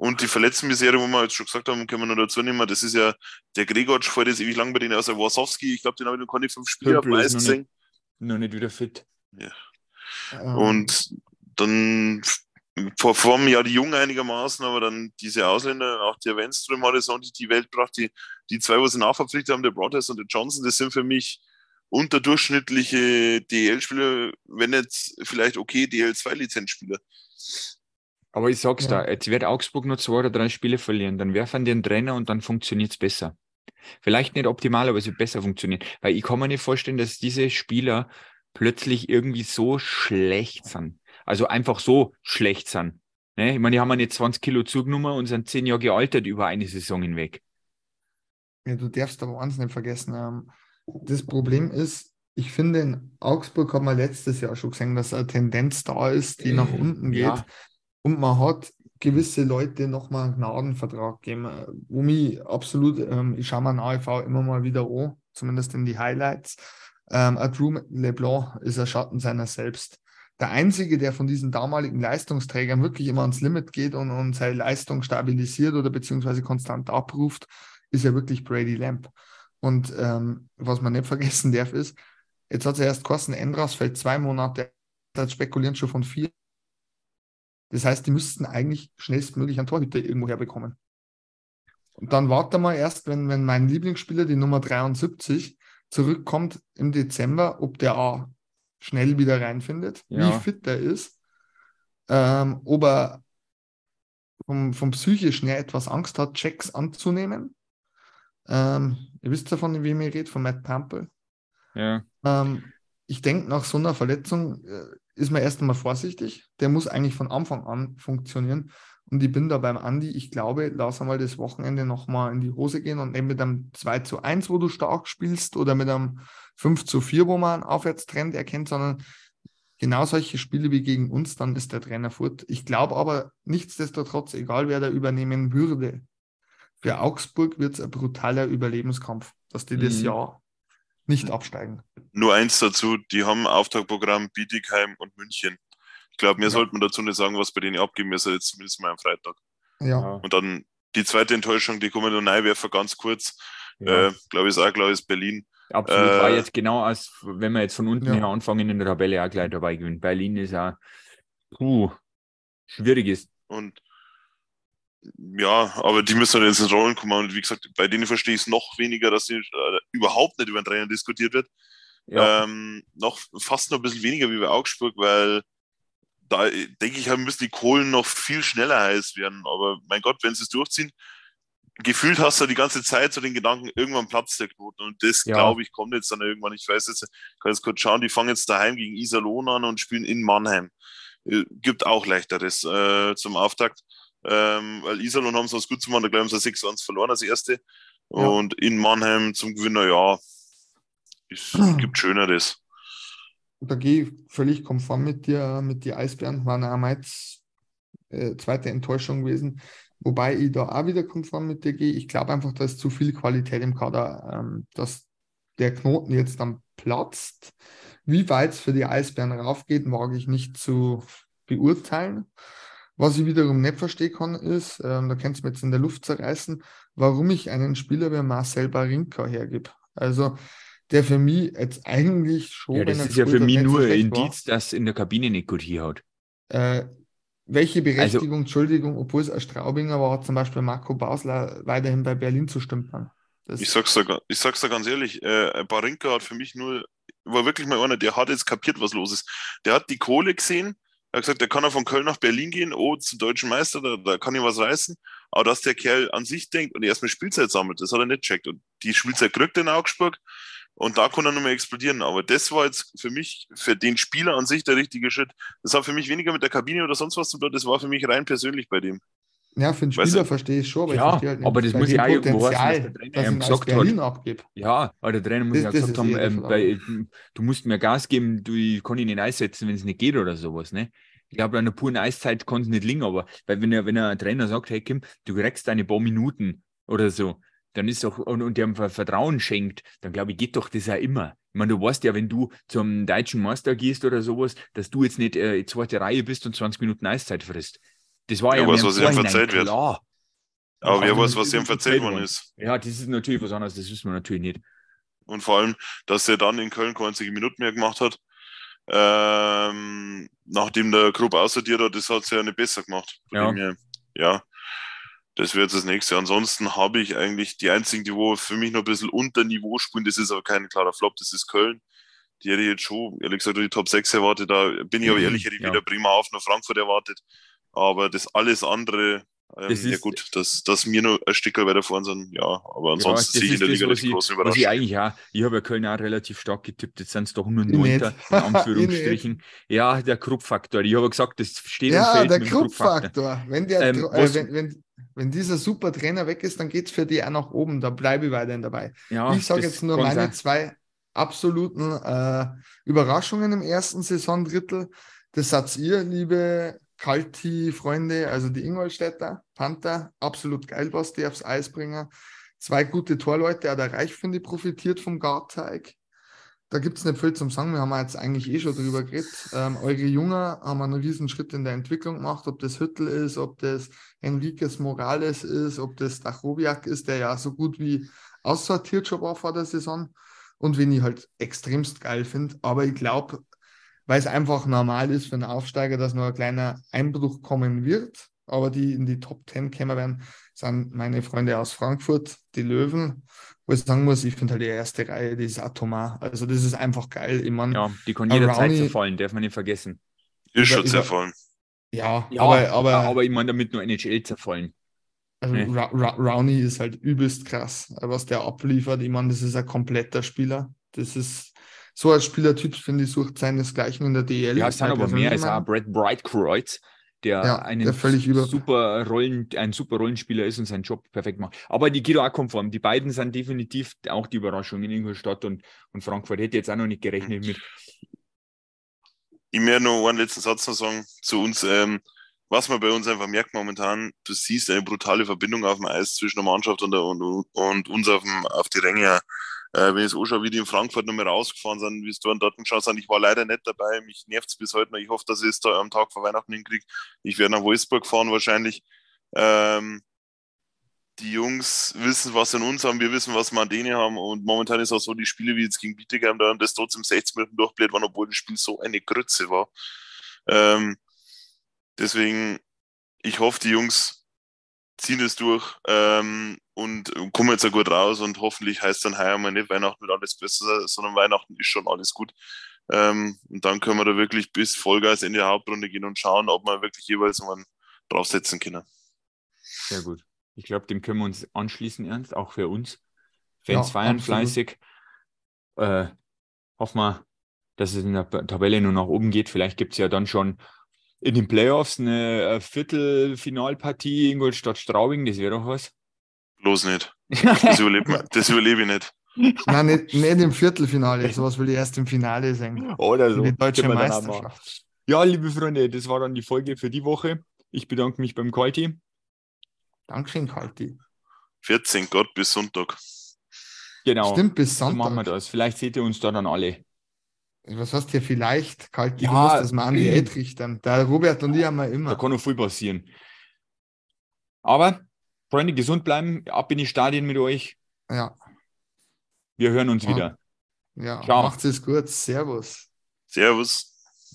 Speaker 2: Und die Verletztenmisere, wo wir jetzt schon gesagt haben, können wir noch dazu nehmen, das ist ja der Gregor fällt jetzt ewig lang bei denen aus, der Wasowski, ich glaube, den habe ich noch keine fünf Spiele auf Eis gesehen.
Speaker 1: Noch nicht wieder fit.
Speaker 2: Ja. Um. Und dann vor, vor einem Jahr die Jungen einigermaßen, aber dann diese Ausländer, auch der Wenström hat es auch die Welt gebracht, die, die zwei, was sie nachverpflichtet haben, der Brothers und der Johnson, das sind für mich unterdurchschnittliche DL-Spieler, wenn jetzt vielleicht okay DL2-Lizenzspieler.
Speaker 1: Aber ich sag's ja. da, jetzt wird Augsburg nur zwei oder drei Spiele verlieren, dann werfen die einen Trainer und dann funktioniert's besser. Vielleicht nicht optimal, aber es wird besser funktionieren. Weil ich kann mir nicht vorstellen, dass diese Spieler plötzlich irgendwie so schlecht sind. Also einfach so schlecht sind. Ne? Ich meine, die haben eine 20 Kilo zugenommen und sind zehn Jahre gealtert über eine Saison hinweg.
Speaker 3: Ja, du darfst aber eins nicht vergessen. Ähm, das Problem ist, ich finde, in Augsburg hat man letztes Jahr schon gesehen, dass eine Tendenz da ist, die nach äh, unten geht. Ja. Und man hat gewisse Leute nochmal einen Gnadenvertrag gegeben, wo mich absolut, ähm, ich schaue mir AEV immer mal wieder an, zumindest in die Highlights. Ähm, Drew LeBlanc ist ein Schatten seiner selbst. Der einzige, der von diesen damaligen Leistungsträgern wirklich immer ans Limit geht und, und seine Leistung stabilisiert oder beziehungsweise konstant abruft, ist ja wirklich Brady Lamp. Und ähm, was man nicht vergessen darf, ist, jetzt hat er erst Kosten Endras fällt zwei Monate, das spekulieren schon von vier. Das heißt, die müssten eigentlich schnellstmöglich einen Torhüter irgendwo herbekommen. Und dann warte mal erst, wenn, wenn mein Lieblingsspieler, die Nummer 73, zurückkommt im Dezember, ob der A schnell wieder reinfindet, ja. wie fit er ist, ähm, ob er vom, vom psychischen her etwas Angst hat, Checks anzunehmen. Ähm, ihr wisst ja, von wem ich rede, von Matt Pample.
Speaker 1: Ja.
Speaker 3: Ähm, ich denke, nach so einer Verletzung äh, ist man erst einmal vorsichtig. Der muss eigentlich von Anfang an funktionieren. Und ich bin da beim Andi, ich glaube, lass einmal das Wochenende nochmal in die Hose gehen und nicht mit einem 2 zu 1, wo du stark spielst, oder mit einem 5 zu 4, wo man einen Aufwärtstrend erkennt, sondern genau solche Spiele wie gegen uns, dann ist der Trainer fort. Ich glaube aber nichtsdestotrotz, egal wer da übernehmen würde, für Augsburg wird es ein brutaler Überlebenskampf, dass die mhm. das Jahr nicht absteigen.
Speaker 2: Nur eins dazu, die haben Auftaktprogramm Bietigheim und München. Ich glaube, mir ja. sollte man dazu nicht sagen, was bei denen abgeben ist, jetzt zumindest mal am Freitag.
Speaker 3: Ja.
Speaker 2: Und dann die zweite Enttäuschung, die kommen noch reinwerfen, ganz kurz. Ja. Äh, glaube ich, ist auch klar, ist Berlin.
Speaker 1: Absolut, äh, war jetzt genau als, wenn wir jetzt von unten ja. her anfangen in der Tabelle auch gleich dabei gewinnen. Berlin ist auch, puh, schwierig ist.
Speaker 2: Und ja, aber die müssen halt jetzt ins Rollen kommen. Und wie gesagt, bei denen verstehe ich es noch weniger, dass die, äh, überhaupt nicht über den Trainer diskutiert wird. Ja. Ähm, noch fast noch ein bisschen weniger wie bei Augsburg, weil da denke ich, müssen die Kohlen noch viel schneller heiß werden. Aber mein Gott, wenn sie es durchziehen, gefühlt hast du die ganze Zeit so den Gedanken, irgendwann platzt der Knoten. Und das, ja. glaube ich, kommt jetzt dann irgendwann. Ich weiß jetzt, ich kann jetzt kurz schauen, die fangen jetzt daheim gegen Iserlohn an und spielen in Mannheim. Äh, gibt auch leichteres äh, zum Auftakt. Ähm, weil Iserlohn haben sie was gut zu machen, da glauben sie 6-1 verloren als erste. Ja. Und in Mannheim zum Gewinner, ja, es gibt Schöneres
Speaker 3: da gehe ich völlig konform mit dir, mit die Eisbären, waren meine äh, zweite Enttäuschung gewesen. Wobei ich da auch wieder konform mit dir gehe. Ich glaube einfach, da ist zu viel Qualität im Kader, ähm, dass der Knoten jetzt dann platzt. Wie weit es für die Eisbären raufgeht, wage ich nicht zu beurteilen. Was ich wiederum nicht verstehen kann, ist, ähm, da kannst du mir jetzt in der Luft zerreißen, warum ich einen Spieler wie Marcel Barinka hergebe. Also der für mich jetzt eigentlich schon.
Speaker 1: Ja, das ist ja für mich nur ein Indiz, dass in der Kabine nicht gut hier hat.
Speaker 3: Äh, welche also Berechtigung, also, Entschuldigung, obwohl es ein Straubinger war, hat zum Beispiel Marco Bausler weiterhin bei Berlin zu stümpern.
Speaker 2: Das ich sag's da, ich sag's da ganz ehrlich, äh, Barinka hat für mich nur, war wirklich mal einer, der hat jetzt kapiert, was los ist. Der hat die Kohle gesehen, er hat gesagt, der kann er von Köln nach Berlin gehen, oh, zum deutschen Meister, da, da kann ich was reißen. Aber dass der Kerl an sich denkt und erstmal Spielzeit sammelt, das hat er nicht checkt. Und die Spielzeit kriegt in Augsburg. Und da kann er nochmal explodieren. Aber das war jetzt für mich, für den Spieler an sich der richtige Schritt. Das hat für mich weniger mit der Kabine oder sonst was zu tun. Das war für mich rein persönlich bei dem.
Speaker 3: Ja, für den Spieler verstehe ich schon, aber
Speaker 1: ja,
Speaker 3: ich verstehe halt
Speaker 1: nicht, aber das muss ja auch irgendwo heißen, dass der Trainer gesagt
Speaker 3: Berlin hat. Abgibt.
Speaker 1: Ja, aber der Trainer muss das, ja gesagt haben, eh ähm, bei, du musst mir Gas geben, du ich kann ihn nicht einsetzen, wenn es nicht geht oder sowas. Ne? Ich glaube, an einer puren Eiszeit kann es nicht liegen, aber weil wenn er, wenn ein Trainer sagt, hey Kim, du kriegst deine paar Minuten oder so, dann ist doch, und, und dem Vertrauen schenkt, dann glaube ich, geht doch das ja immer. Ich meine, du weißt ja, wenn du zum deutschen Meister gehst oder sowas, dass du jetzt nicht äh, zweite Reihe bist und 20 Minuten Eiszeit frisst. Das war ja,
Speaker 2: ja was, was ihm verzeiht wird.
Speaker 1: Klar.
Speaker 2: Aber wer weiß, was ihm verzeiht worden ist.
Speaker 1: Ja, das ist natürlich was anderes, das wissen wir natürlich nicht.
Speaker 2: Und vor allem, dass er dann in Köln 20 Minuten mehr gemacht hat, ähm, nachdem der Gruppe aussortiert hat, das hat es ja nicht besser gemacht.
Speaker 1: Ja.
Speaker 2: ja, das wird das nächste. Ansonsten habe ich eigentlich die einzigen, die wo für mich noch ein bisschen unter Niveau spielen, das ist aber kein klarer Flop, das ist Köln. Die hätte ich jetzt schon, ehrlich gesagt, die Top 6 erwartet. Da bin ich aber mhm, ehrlich, hätte ich ja. weder Bremerhaven noch Frankfurt erwartet. Aber das alles andere ähm, das ja gut, dass, dass wir nur ein Stück weiter vorne sind, ja, aber ansonsten ja, sehe ich in der Liga
Speaker 1: nicht großen Überraschung. Ich eigentlich ja, ich habe ja Köln auch relativ stark getippt, jetzt sind es doch nur Neunter, in Anführungsstrichen. ja, der Kruppfaktor, ich habe gesagt, das steht
Speaker 3: ja, und fällt der mit dem Kruppfaktor. Wenn, der, ähm, äh, wenn, wenn, wenn dieser super Trainer weg ist, dann geht es für die auch nach oben, da bleibe ich weiterhin dabei. Ja, ich sage jetzt nur meine sein. zwei absoluten äh, Überraschungen im ersten Saisondrittel. Das seid ihr, liebe Kalti-Freunde, also die Ingolstädter, Panther, absolut geil, was die aufs Eis bringen. Zwei gute Torleute, auch der Reich, finde ich, profitiert vom Garteig. Da gibt es nicht viel zum Sagen, wir haben jetzt eigentlich eh schon drüber geredet. Ähm, eure Jungen haben einen riesen Schritt in der Entwicklung gemacht, ob das Hüttel ist, ob das Enriquez Morales ist, ob das Dachowiak ist, der ja so gut wie aussortiert schon war vor der Saison und wen ich halt extremst geil finde. Aber ich glaube, weil es einfach normal ist für einen Aufsteiger, dass nur ein kleiner Einbruch kommen wird. Aber die in die Top 10 kommen werden, sind meine Freunde aus Frankfurt, die Löwen. Wo ich sagen muss, ich finde halt die erste Reihe, die ist atomar. Also das ist einfach geil. Ich mein,
Speaker 1: ja, die kann jederzeit zerfallen, darf man nicht vergessen.
Speaker 2: Ist schon zerfallen.
Speaker 3: Ja,
Speaker 1: ja, aber, aber, aber ich meine damit nur NHL zerfallen.
Speaker 3: Also nee. Ra Ra Rowney ist halt übelst krass, was der abliefert. Ich meine, das ist ein kompletter Spieler. Das ist so als Spielertyp, finde ich, sucht seinesgleichen in der DL.
Speaker 1: Ja, es sind aber mehr als auch Brad Brightkreuz, der, ja, einen der völlig super Rollen, ein super Rollenspieler ist und seinen Job perfekt macht. Aber die Guido auch konform. Die beiden sind definitiv auch die Überraschung in Ingolstadt und, und Frankfurt. Hätte jetzt auch noch nicht gerechnet mit.
Speaker 2: Ich möchte noch einen letzten Satz noch sagen zu uns. Ähm, was man bei uns einfach merkt momentan, du siehst eine brutale Verbindung auf dem Eis zwischen der Mannschaft und, der, und, und uns auf, dem, auf die Ränge. Äh, wenn ich es anschaue, wie die in Frankfurt nochmal rausgefahren sind, wie es dort dort geschaut sind, ich war leider nicht dabei, mich nervt es bis heute noch. Ich hoffe, dass ich es da am Tag vor Weihnachten hinkriege. Ich werde nach Wolfsburg fahren wahrscheinlich. Ähm, die Jungs wissen, was sie in uns haben, wir wissen, was wir an denen haben. Und momentan ist auch so, die Spiele wie jetzt gegen Bietigheim, da das trotzdem 16 Minuten durchbläht waren, obwohl das Spiel so eine Grütze war. Ähm, deswegen, ich hoffe, die Jungs ziehen es durch. Ähm, und kommen jetzt ja gut raus und hoffentlich heißt dann heuer mal nicht Weihnachten wird alles besser, sondern Weihnachten ist schon alles gut. Ähm, und dann können wir da wirklich bis Vollgas in die Hauptrunde gehen und schauen, ob wir wirklich jeweils mal draufsetzen können.
Speaker 1: Sehr gut. Ich glaube, dem können wir uns anschließen, Ernst, auch für uns. Fans ja, feiern absolut. fleißig. Äh, hoffen wir, dass es in der Tabelle nur nach oben geht. Vielleicht gibt es ja dann schon in den Playoffs eine äh, Viertelfinalpartie Ingolstadt-Straubing. Das wäre doch was.
Speaker 2: Bloß nicht. Das überlebe, das überlebe ich nicht.
Speaker 3: Nein, nicht, nicht im Viertelfinale. Sowas will ich erst im Finale sehen.
Speaker 1: Oder so. Die deutsche Meisterschaft. Ja, liebe Freunde, das war dann die Folge für die Woche. Ich bedanke mich beim Kalti.
Speaker 3: Dankeschön, Kalti.
Speaker 2: 14 Gott bis Sonntag.
Speaker 1: Genau.
Speaker 3: Stimmt, bis Sonntag.
Speaker 1: So machen wir das. Vielleicht seht ihr uns da dann alle.
Speaker 3: Was hast du hier vielleicht, Kalti? Ja, du musst das mal an die Ed richten. Der Robert und ich haben wir immer.
Speaker 1: Da kann noch viel passieren. Aber Freunde, gesund bleiben, ab in die Stadien mit euch.
Speaker 3: Ja.
Speaker 1: Wir hören uns ja. wieder.
Speaker 3: Ja, Ciao. macht es gut. Servus.
Speaker 2: Servus.